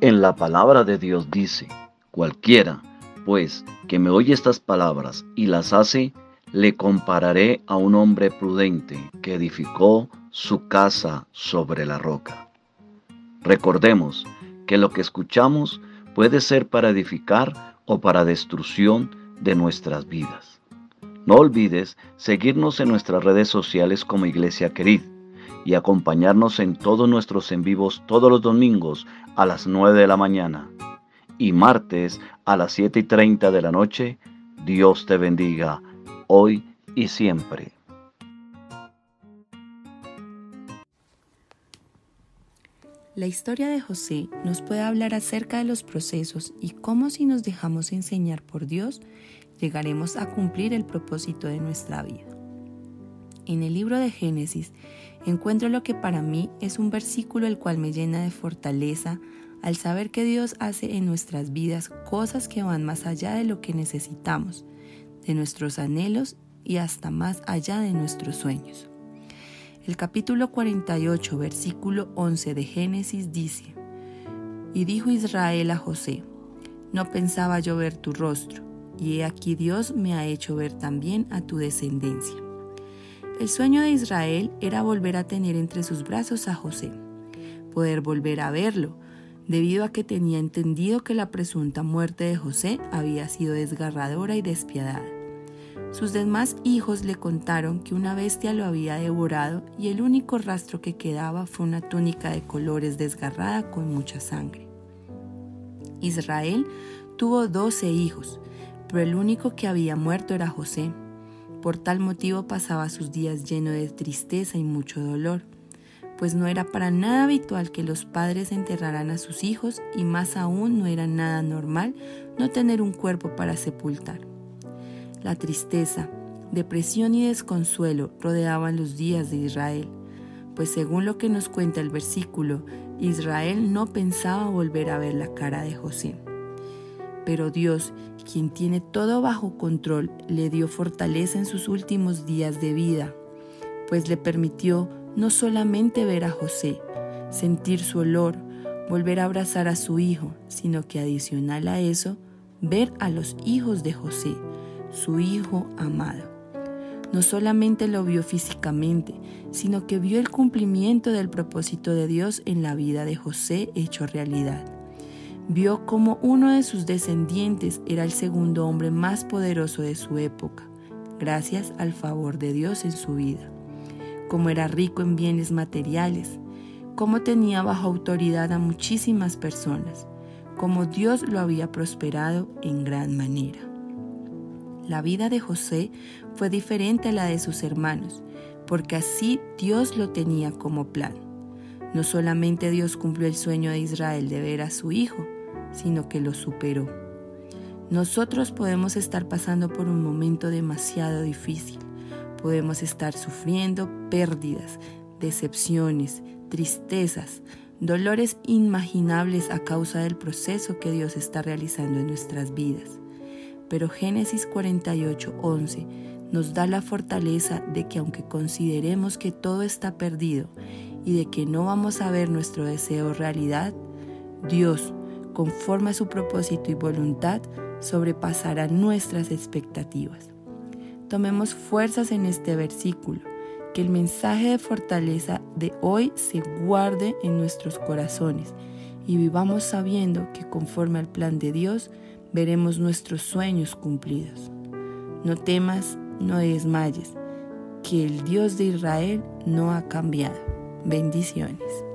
En la palabra de Dios dice, cualquiera, pues, que me oye estas palabras y las hace, le compararé a un hombre prudente que edificó su casa sobre la roca. Recordemos que lo que escuchamos puede ser para edificar o para destrucción de nuestras vidas. No olvides seguirnos en nuestras redes sociales como Iglesia Querid y acompañarnos en todos nuestros en vivos todos los domingos a las 9 de la mañana y martes a las 7 y 30 de la noche. Dios te bendiga hoy y siempre. La historia de José nos puede hablar acerca de los procesos y cómo si nos dejamos enseñar por Dios, llegaremos a cumplir el propósito de nuestra vida. En el libro de Génesis encuentro lo que para mí es un versículo el cual me llena de fortaleza al saber que Dios hace en nuestras vidas cosas que van más allá de lo que necesitamos, de nuestros anhelos y hasta más allá de nuestros sueños. El capítulo 48, versículo 11 de Génesis dice, Y dijo Israel a José, No pensaba yo ver tu rostro, y he aquí Dios me ha hecho ver también a tu descendencia. El sueño de Israel era volver a tener entre sus brazos a José, poder volver a verlo, debido a que tenía entendido que la presunta muerte de José había sido desgarradora y despiadada. Sus demás hijos le contaron que una bestia lo había devorado y el único rastro que quedaba fue una túnica de colores desgarrada con mucha sangre. Israel tuvo doce hijos, pero el único que había muerto era José. Por tal motivo pasaba sus días lleno de tristeza y mucho dolor, pues no era para nada habitual que los padres enterraran a sus hijos y más aún no era nada normal no tener un cuerpo para sepultar. La tristeza, depresión y desconsuelo rodeaban los días de Israel, pues según lo que nos cuenta el versículo, Israel no pensaba volver a ver la cara de José. Pero Dios, quien tiene todo bajo control, le dio fortaleza en sus últimos días de vida, pues le permitió no solamente ver a José, sentir su olor, volver a abrazar a su hijo, sino que adicional a eso, ver a los hijos de José, su hijo amado. No solamente lo vio físicamente, sino que vio el cumplimiento del propósito de Dios en la vida de José hecho realidad vio como uno de sus descendientes era el segundo hombre más poderoso de su época, gracias al favor de Dios en su vida, como era rico en bienes materiales, como tenía bajo autoridad a muchísimas personas, como Dios lo había prosperado en gran manera. La vida de José fue diferente a la de sus hermanos, porque así Dios lo tenía como plan. No solamente Dios cumplió el sueño de Israel de ver a su hijo, sino que lo superó. Nosotros podemos estar pasando por un momento demasiado difícil. Podemos estar sufriendo pérdidas, decepciones, tristezas, dolores inimaginables a causa del proceso que Dios está realizando en nuestras vidas. Pero Génesis 48, 11 nos da la fortaleza de que aunque consideremos que todo está perdido y de que no vamos a ver nuestro deseo realidad, Dios conforme a su propósito y voluntad, sobrepasará nuestras expectativas. Tomemos fuerzas en este versículo, que el mensaje de fortaleza de hoy se guarde en nuestros corazones y vivamos sabiendo que conforme al plan de Dios veremos nuestros sueños cumplidos. No temas, no desmayes, que el Dios de Israel no ha cambiado. Bendiciones.